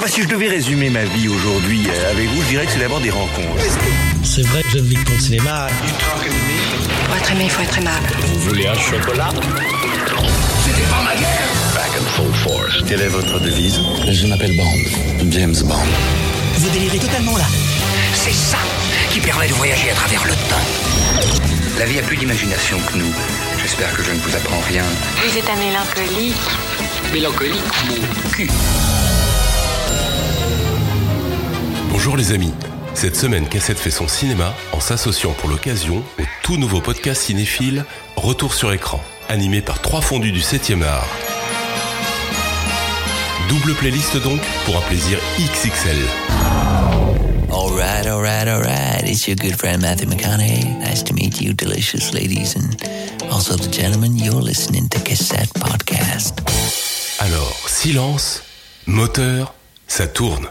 Bah, si je devais résumer ma vie aujourd'hui euh, avec vous, je dirais que c'est d'abord des rencontres. C'est vrai que je ne vis que pour le cinéma. Pour être aimé, il faut être aimable. Vous voulez un chocolat Quelle est votre devise? Je m'appelle Bond, James Bond. Vous délirez totalement là. C'est ça qui permet de voyager à travers le temps. La vie a plus d'imagination que nous. J'espère que je ne vous apprends rien. Vous êtes un mélancolique. Mélancolique, mon cul. Bonjour les amis. Cette semaine, Cassette fait son cinéma en s'associant pour l'occasion au tout nouveau podcast cinéphile Retour sur écran, animé par trois fondus du 7e art. Double playlist donc pour un plaisir XXL. Alright, alright, alright. It's your good friend Matthew McConaughey. Nice to meet you, delicious ladies, and also the gentlemen. You're listening to Cassette Podcast. Alors, silence, moteur, ça tourne.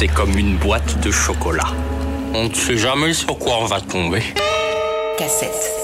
C'est comme une boîte de chocolat. On ne sait jamais sur quoi on va tomber. Cassette.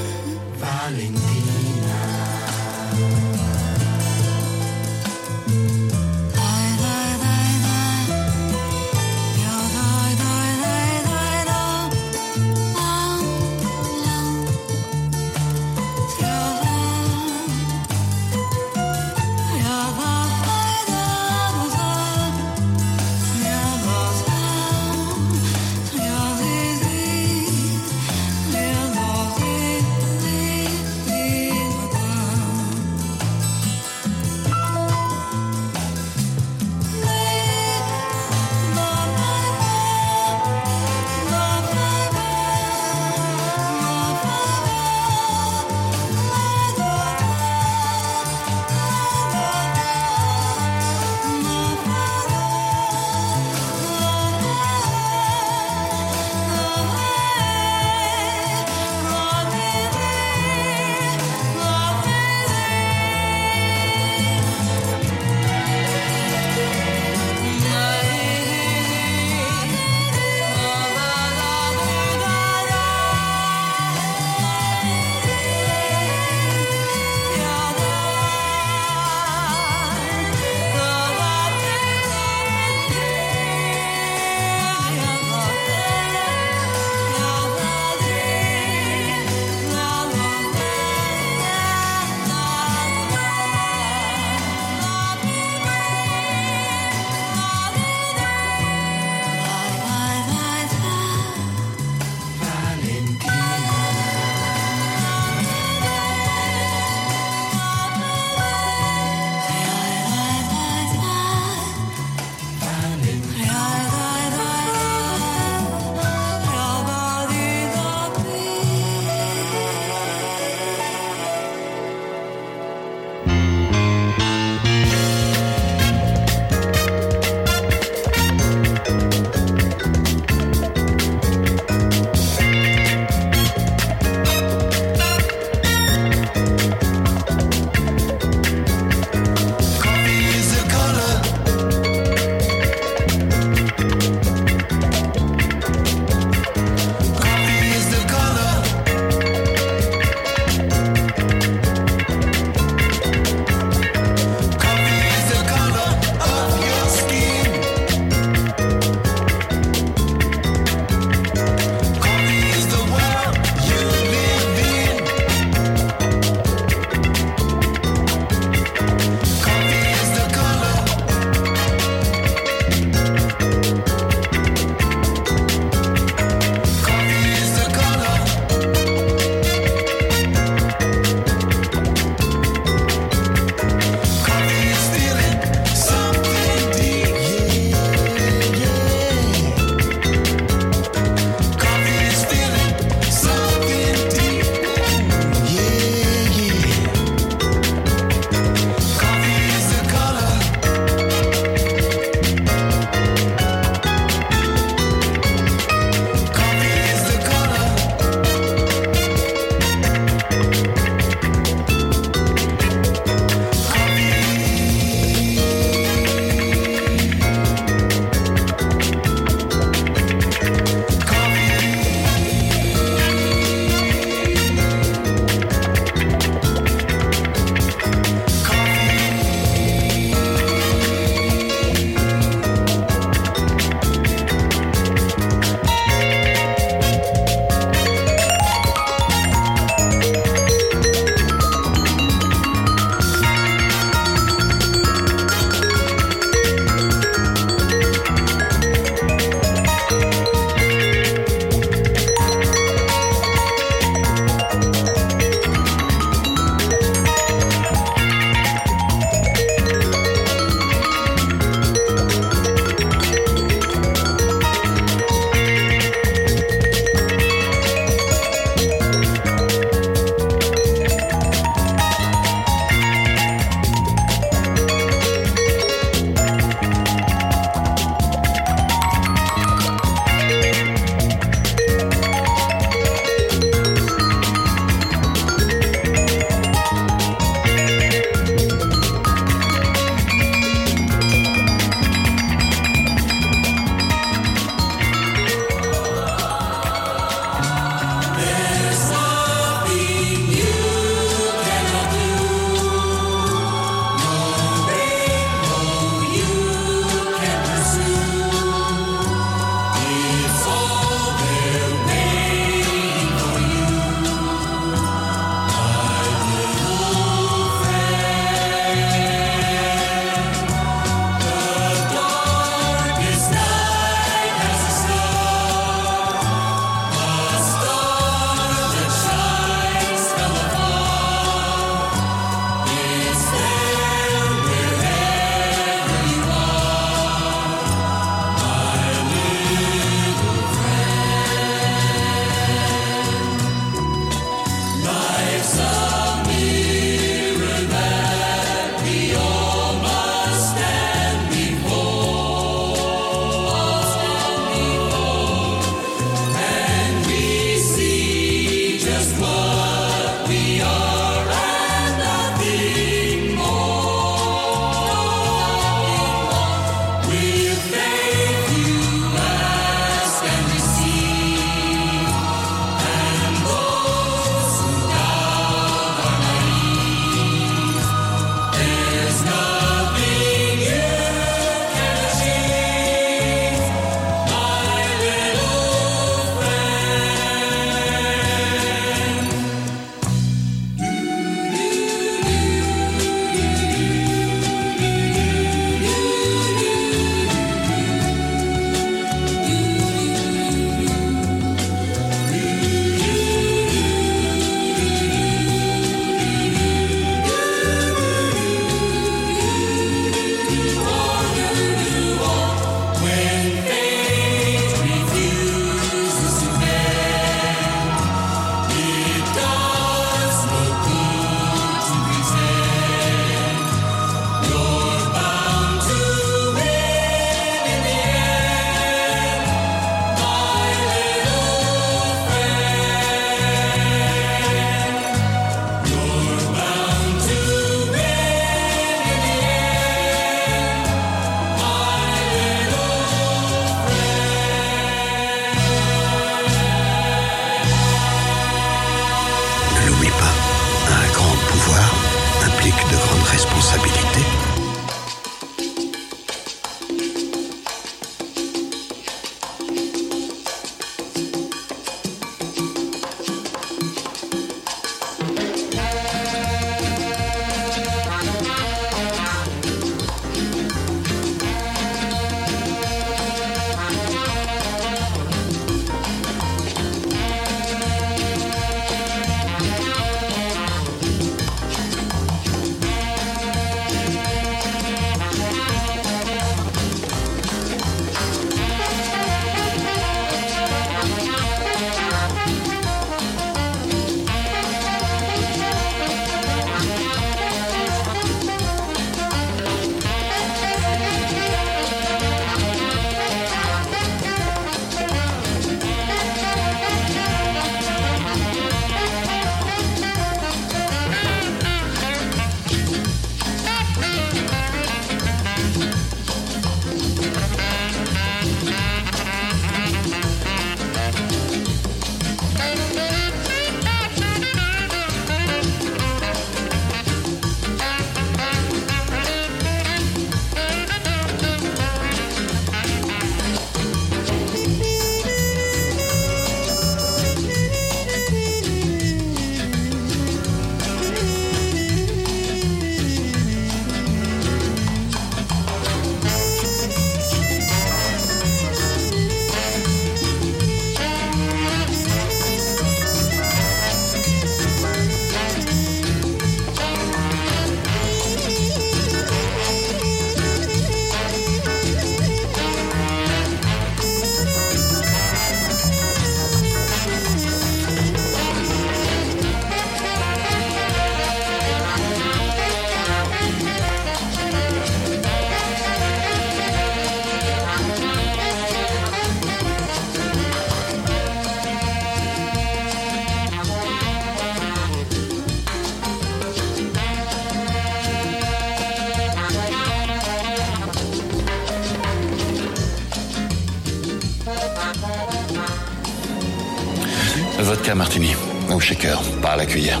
Shaker, pas à la cuillère.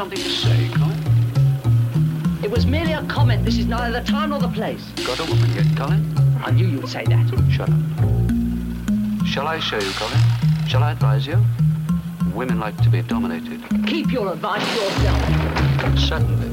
Something to say, Colin? It was merely a comment. This is neither the time nor the place. Got a woman yet, Colin? I knew you'd say that. Shut up. Shall I show you, Colin? Shall I advise you? Women like to be dominated. Keep your advice to yourself. Certainly.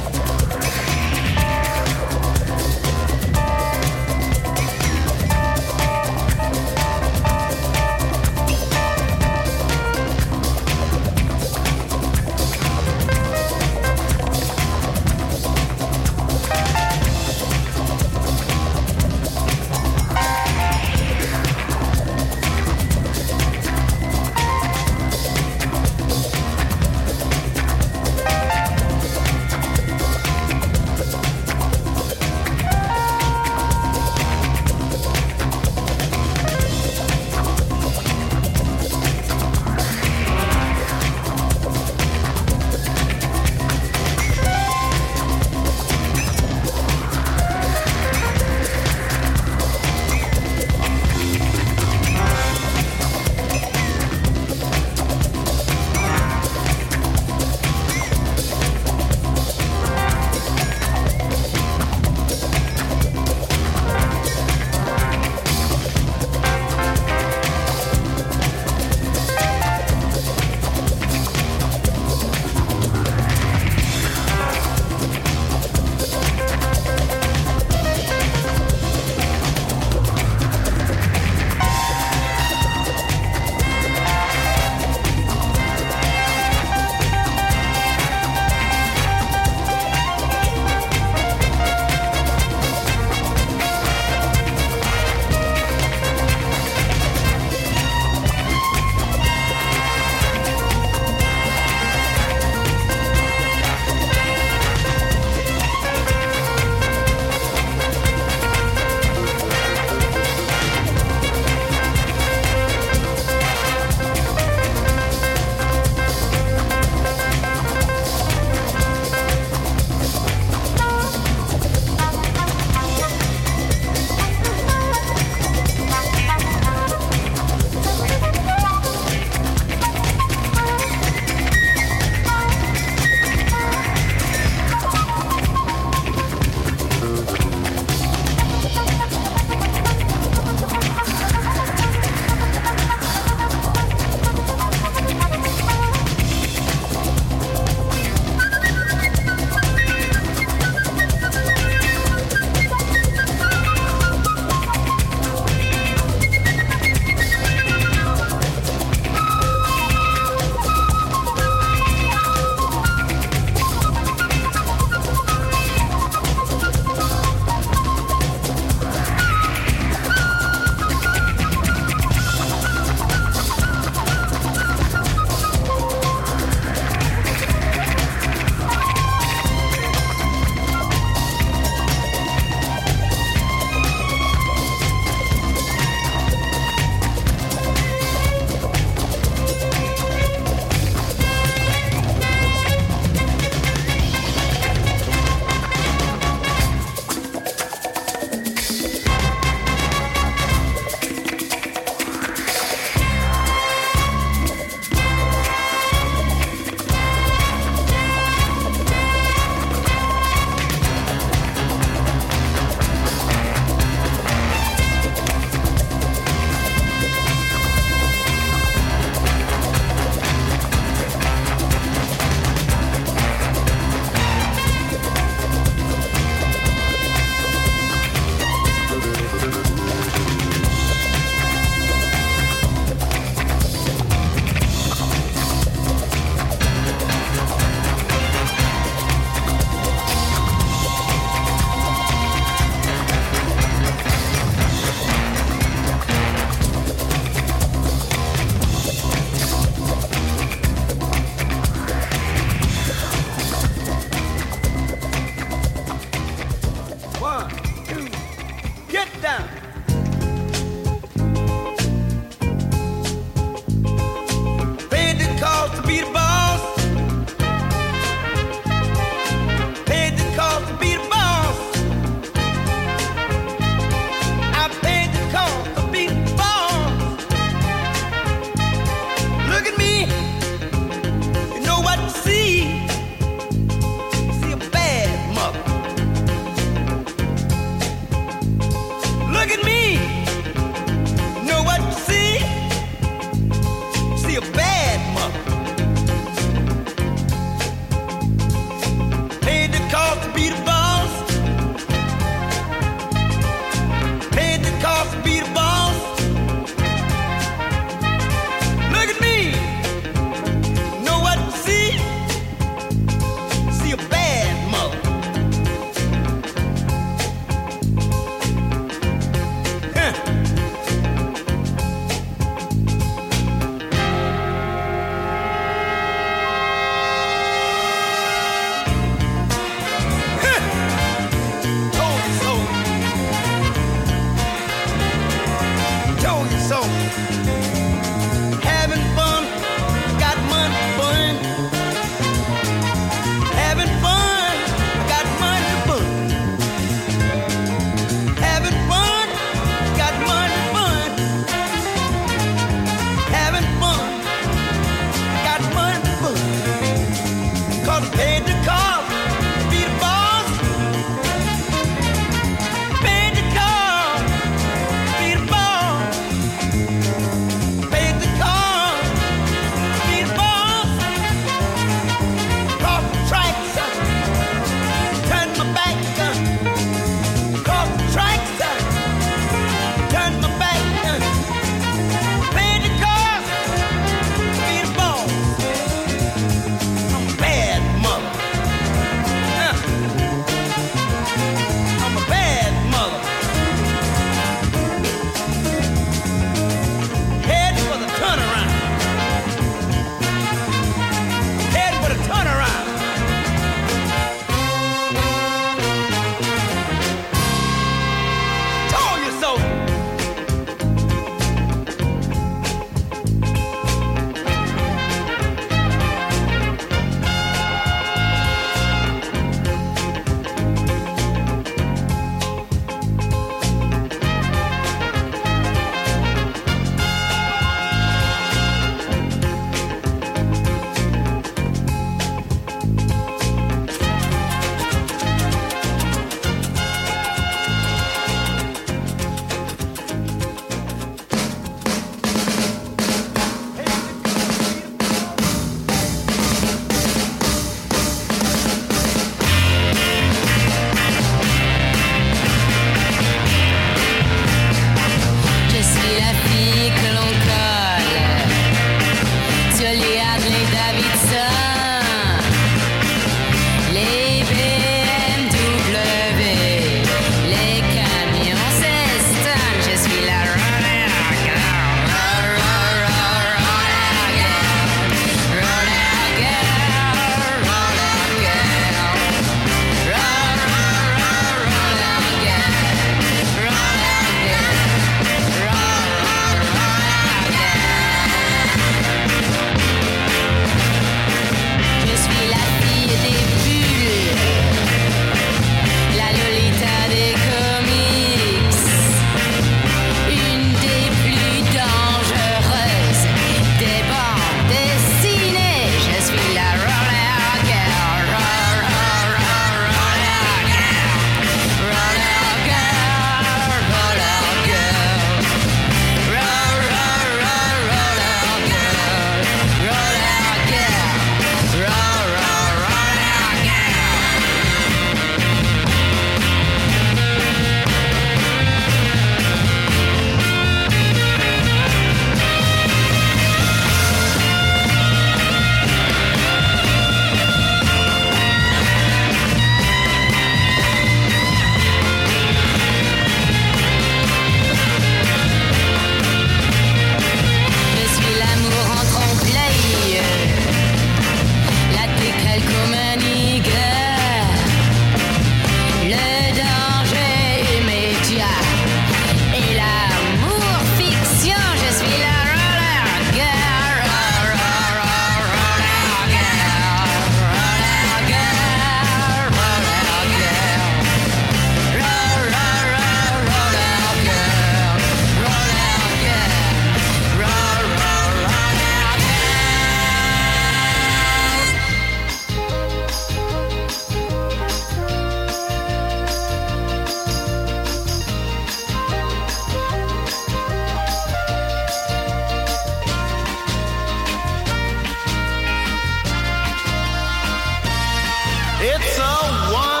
It's a wonder,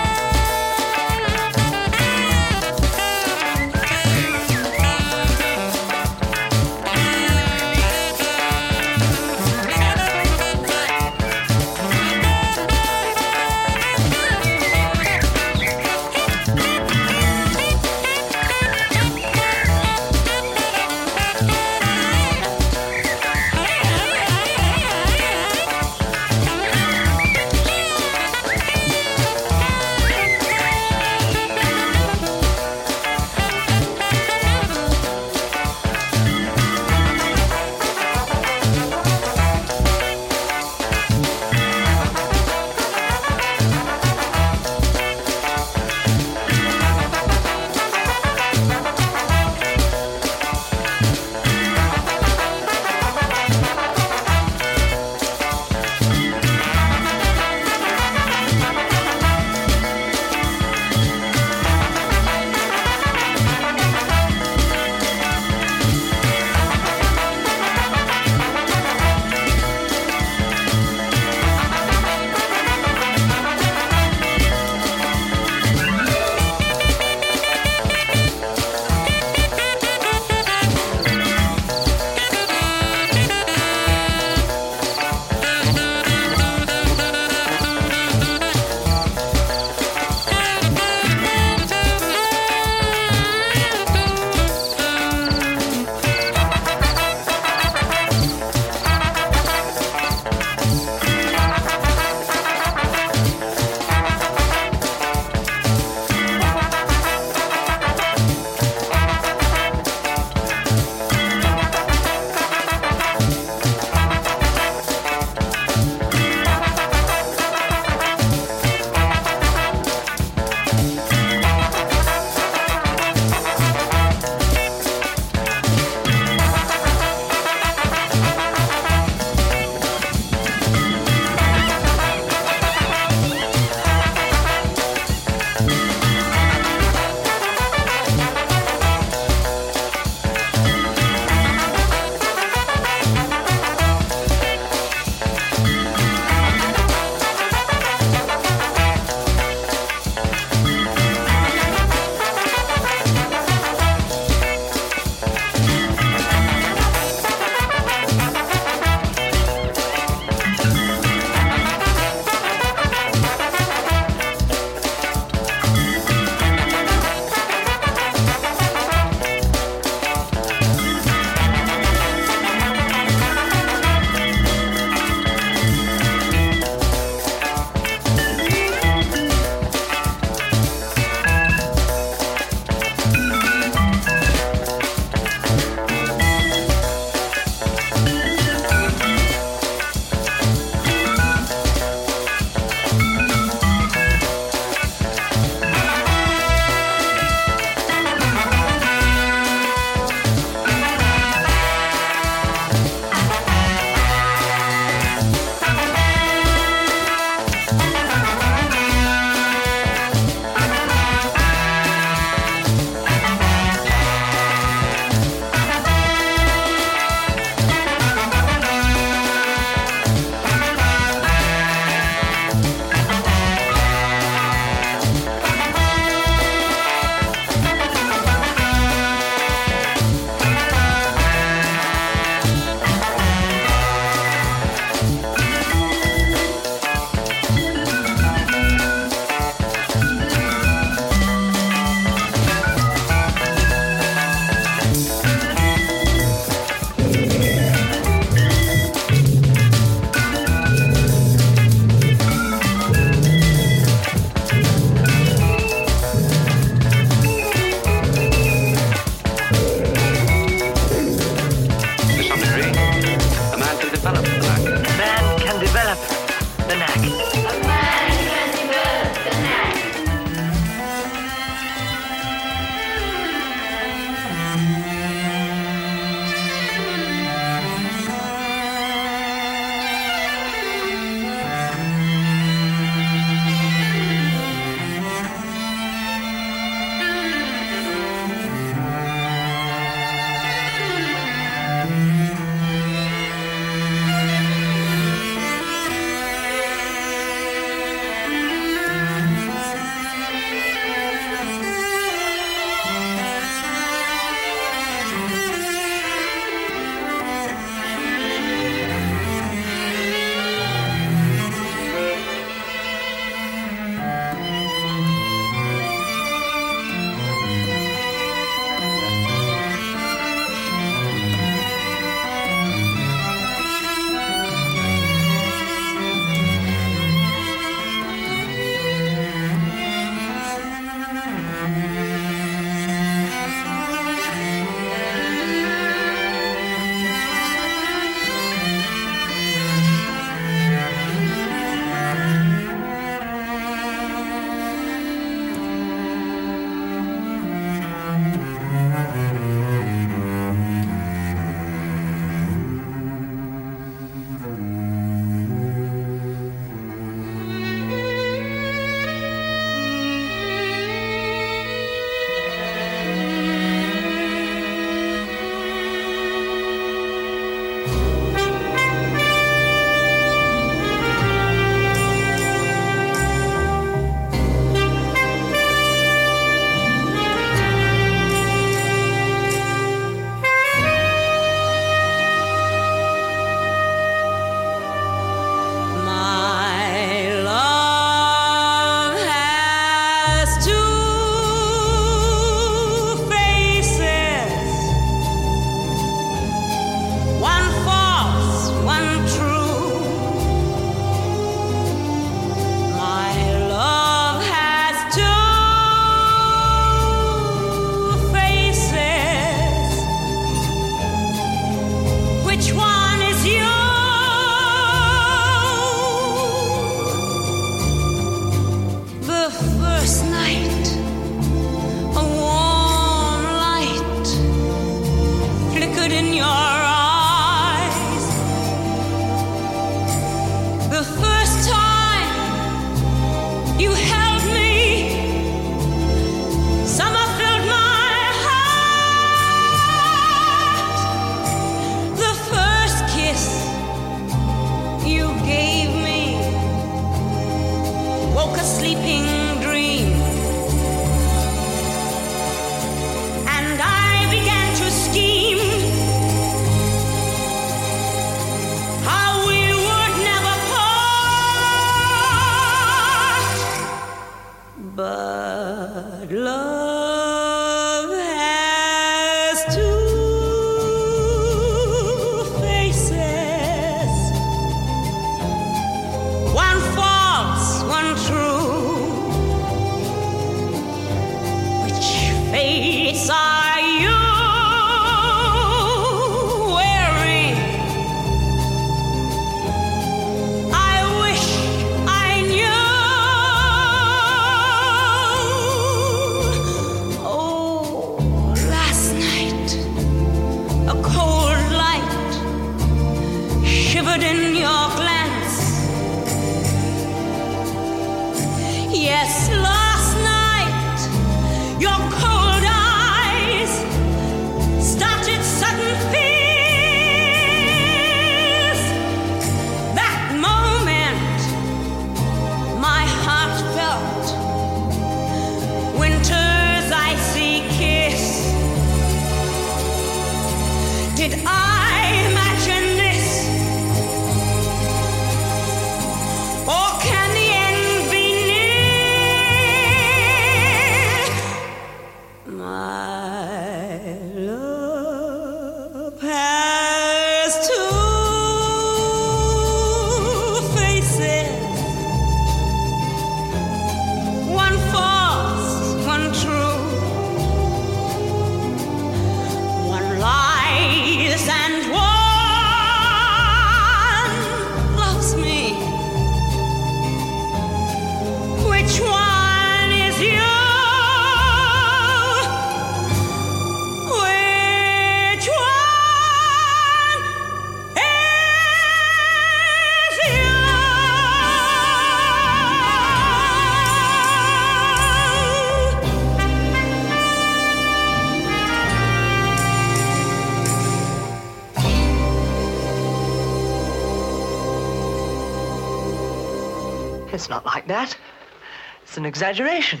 an exaggeration.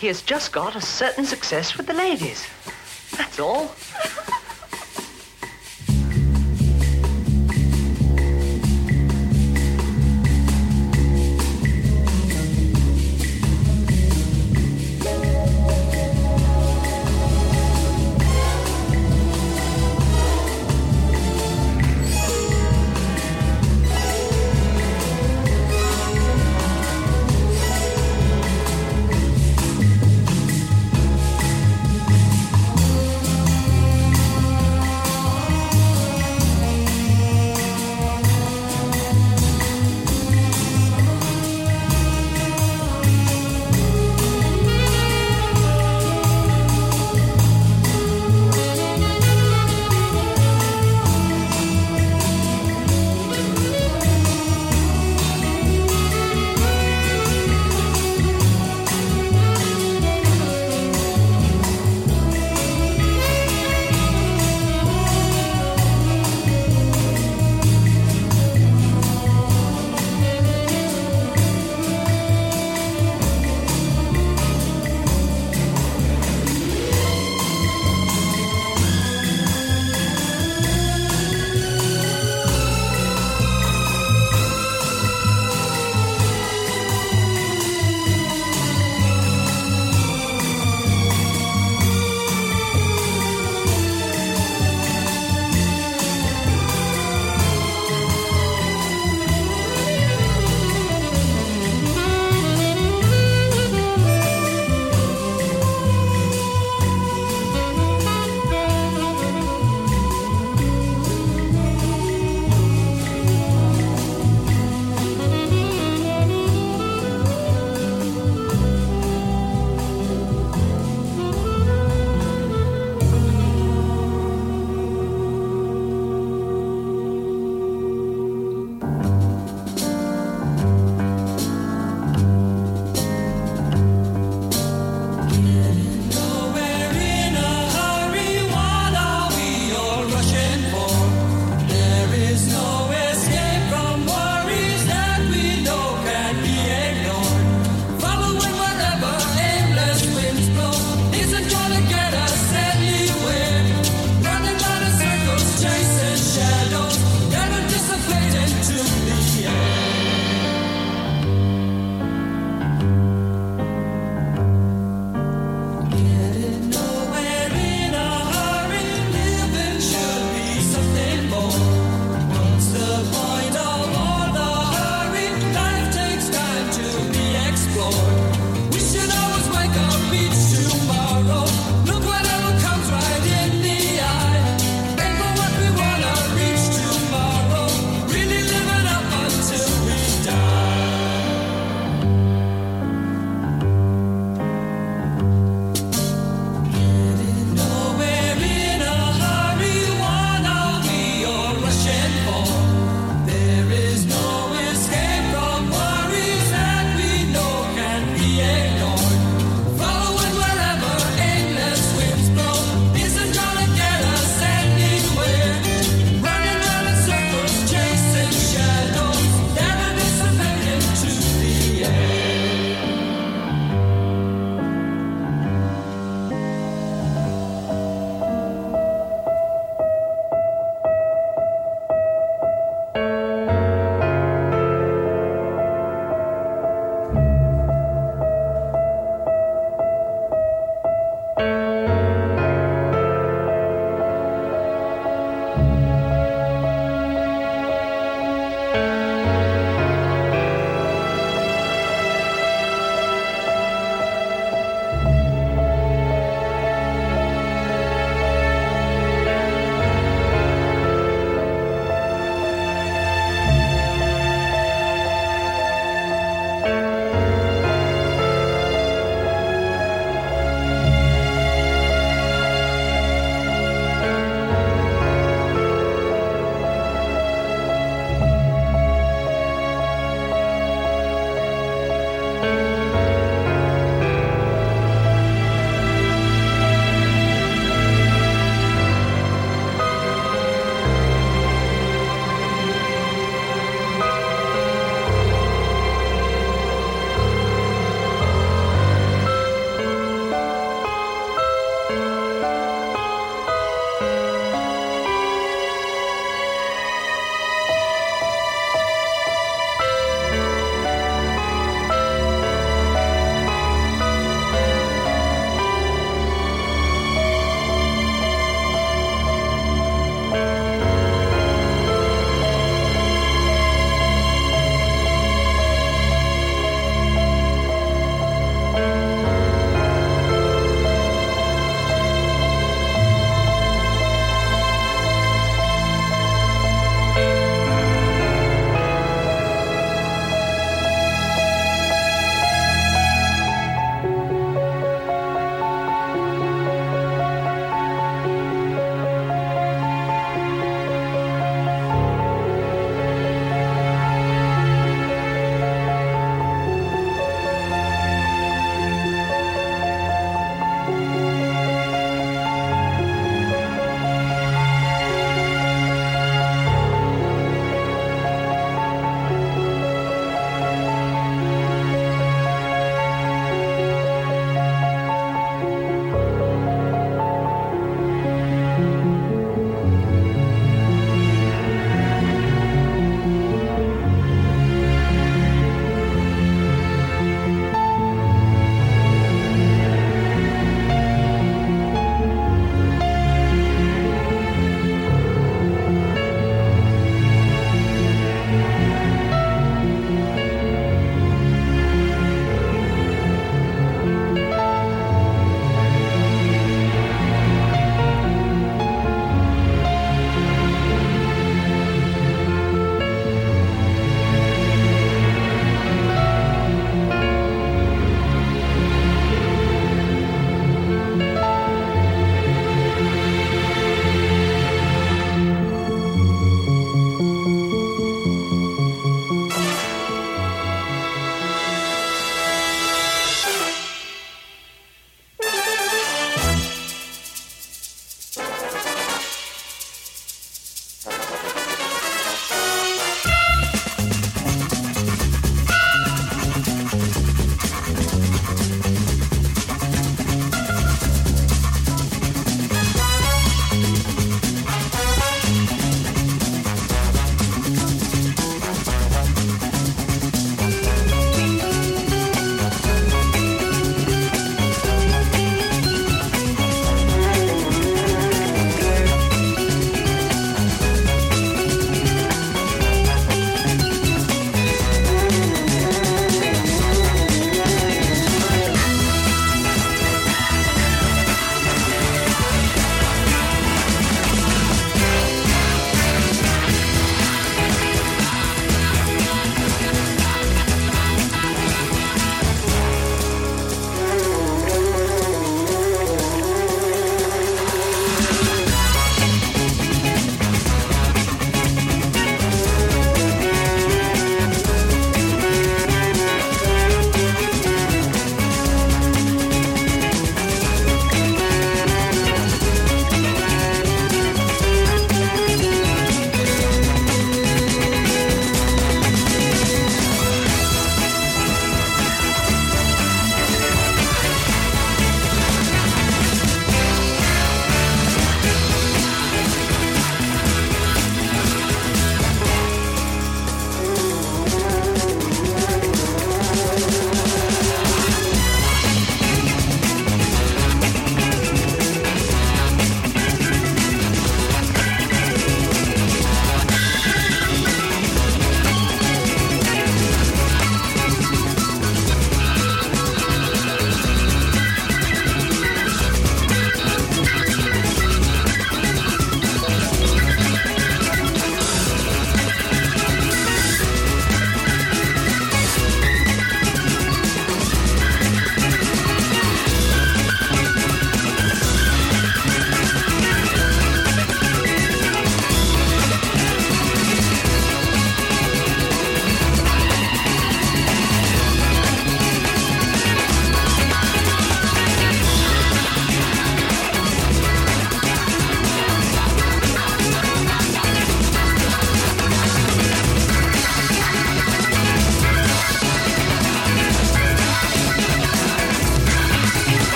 He has just got a certain success with the ladies. That's all.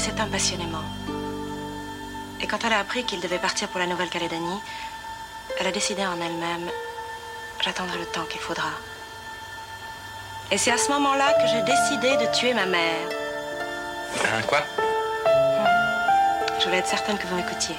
Aimait cet homme passionnément. Et quand elle a appris qu'il devait partir pour la Nouvelle-Calédonie, elle a décidé en elle-même, j'attendrai le temps qu'il faudra. Et c'est à ce moment-là que j'ai décidé de tuer ma mère. Hein, quoi? Je voulais être certaine que vous m'écoutiez.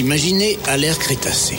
T'imaginer à l'ère Crétacé.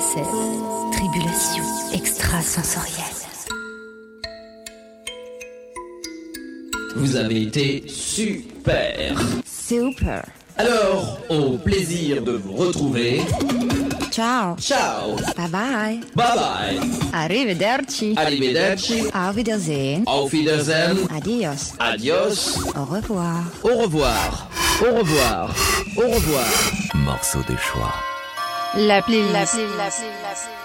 Cassette. Tribulation extrasensorielle. Vous avez été super. Super. Alors, au plaisir de vous retrouver. Ciao. Ciao. Bye bye. Bye bye. Arrivederci. Arrivederci. Auf Wiedersehen. Auf Wiedersehen. Adios. Adios. Au revoir. Au revoir. Au revoir. Au revoir. Morceau de choix. La playlist. La playlist.